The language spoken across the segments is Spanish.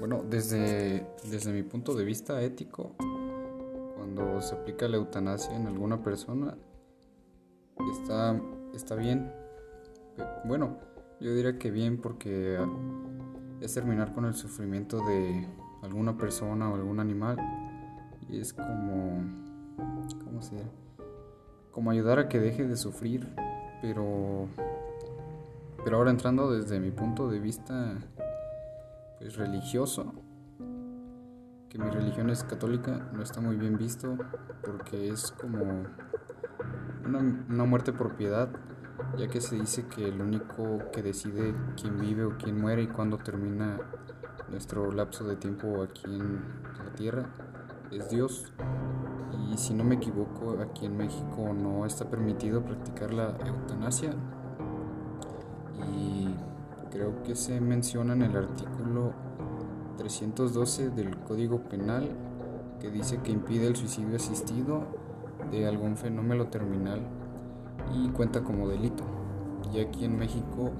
Bueno, desde, desde mi punto de vista ético, cuando se aplica la eutanasia en alguna persona, está, está bien. Bueno, yo diría que bien porque es terminar con el sufrimiento de alguna persona o algún animal y es como, ¿cómo se dice? Como ayudar a que deje de sufrir, pero, pero ahora entrando desde mi punto de vista pues, religioso, que mi religión es católica, no está muy bien visto porque es como una, una muerte por piedad, ya que se dice que el único que decide quién vive o quién muere y cuándo termina nuestro lapso de tiempo aquí en la tierra es Dios. Y si no me equivoco, aquí en México no está permitido practicar la eutanasia. Creo que se menciona en el artículo 312 del Código Penal que dice que impide el suicidio asistido de algún fenómeno terminal y cuenta como delito. Y aquí en México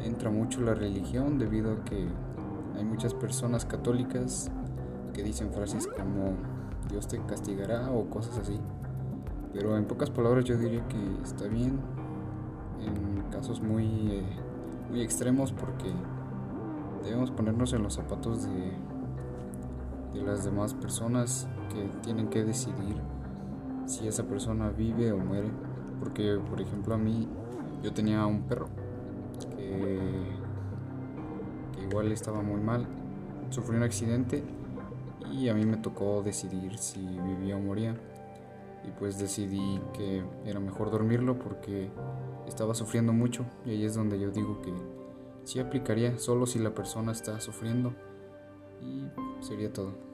entra mucho la religión debido a que hay muchas personas católicas que dicen frases como Dios te castigará o cosas así. Pero en pocas palabras yo diría que está bien en casos muy, eh, muy extremos porque debemos ponernos en los zapatos de, de las demás personas que tienen que decidir si esa persona vive o muere. Porque, por ejemplo, a mí yo tenía un perro que, que igual estaba muy mal, sufrió un accidente y a mí me tocó decidir si vivía o moría. Y pues decidí que era mejor dormirlo porque estaba sufriendo mucho y ahí es donde yo digo que sí aplicaría solo si la persona está sufriendo y sería todo.